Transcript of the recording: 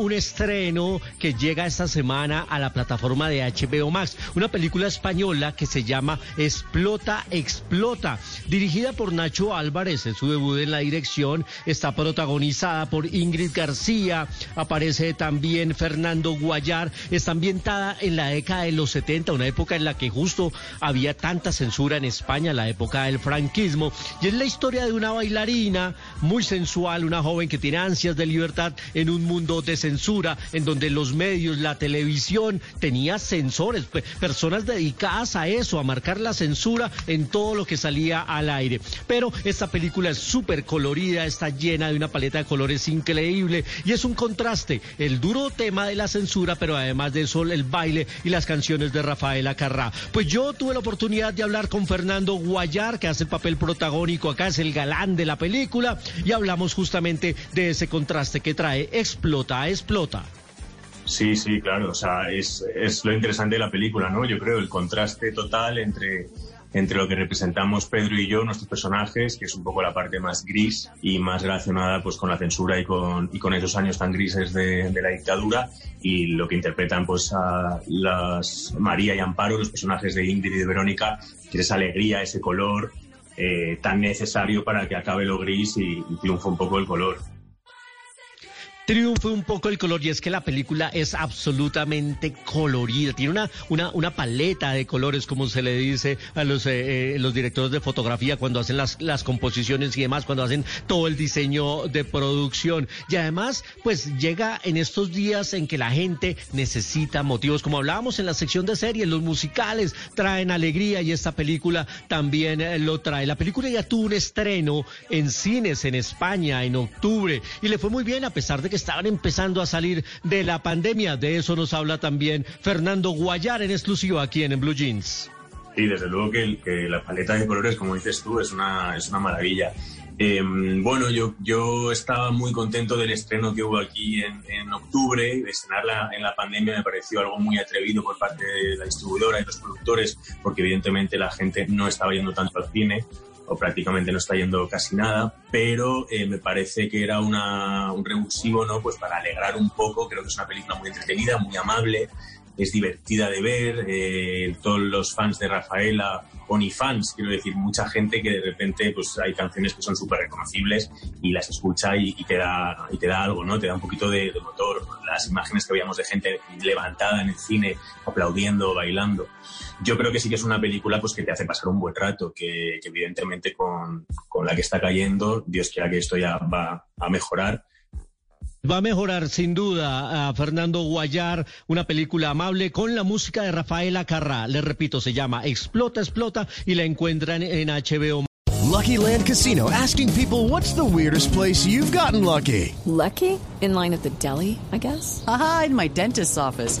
Un estreno que llega esta semana a la plataforma de HBO Max, una película española que se llama Explota, Explota, dirigida por Nacho Álvarez, es su debut en la dirección, está protagonizada por Ingrid García, aparece también Fernando Guayar, está ambientada en la década de los 70, una época en la que justo había tanta censura en España, la época del franquismo, y es la historia de una bailarina muy sensual, una joven que tiene ansias de libertad en un mundo de censura, en donde los medios, la televisión tenía censores, personas dedicadas a eso, a marcar la censura en todo lo que salía al aire. Pero esta película es súper colorida, está llena de una paleta de colores increíble y es un contraste, el duro tema de la censura, pero además de eso el baile y las canciones de Rafaela Carrá. Pues yo tuve la oportunidad de hablar con Fernando Guayar, que hace el papel protagónico acá, es el galán de la película, y hablamos justamente de ese contraste que trae Explota, explota. Sí, sí, claro. O sea, es, es, lo interesante de la película, ¿no? Yo creo el contraste total entre, entre lo que representamos Pedro y yo, nuestros personajes, que es un poco la parte más gris y más relacionada pues con la censura y con, y con esos años tan grises de, de la dictadura, y lo que interpretan pues a las María y Amparo, los personajes de Ingrid y de Verónica, que es esa alegría, ese color eh, tan necesario para que acabe lo gris y, y triunfe un poco el color triunfe un poco el color y es que la película es absolutamente colorida, tiene una, una, una paleta de colores, como se le dice a los, eh, los directores de fotografía cuando hacen las, las composiciones y demás, cuando hacen todo el diseño de producción. Y además, pues llega en estos días en que la gente necesita motivos, como hablábamos en la sección de series, los musicales traen alegría y esta película también eh, lo trae. La película ya tuvo un estreno en cines en España en octubre y le fue muy bien a pesar de que estaban empezando a salir de la pandemia. De eso nos habla también Fernando Guayar en exclusiva aquí en, Blue Jeans. Sí, desde luego que, que, la paleta de colores, como dices tú, es una, es una maravilla. Eh, bueno, yo, yo estaba muy contento del estreno que hubo aquí en, en octubre. Estrenarla en la pandemia me pareció algo muy atrevido por parte de la distribuidora y los productores, porque evidentemente la gente no estaba yendo tanto al cine o prácticamente no está yendo casi nada, pero eh, me parece que era una, un revulsivo, ¿no? Pues para alegrar un poco, creo que es una película muy entretenida, muy amable, es divertida de ver, eh, todos los fans de Rafaela, fans, quiero decir, mucha gente que de repente pues hay canciones que son súper reconocibles y las escucha y, y, te da, y te da algo, ¿no? Te da un poquito de, de motor. Las imágenes que veíamos de gente levantada en el cine, aplaudiendo, bailando yo creo que sí que es una película pues que te hace pasar un buen rato, que, que evidentemente con, con, la que está cayendo, Dios quiera que esto ya va a mejorar. Va a mejorar sin duda a Fernando Guayar, una película amable con la música de Rafaela Carrá. Le repito, se llama Explota, Explota y la encuentran en HBO. Lucky Land Casino asking people what's the weirdest place you've gotten lucky. Lucky? In line at the deli, I guess. Aha, in my dentist's office.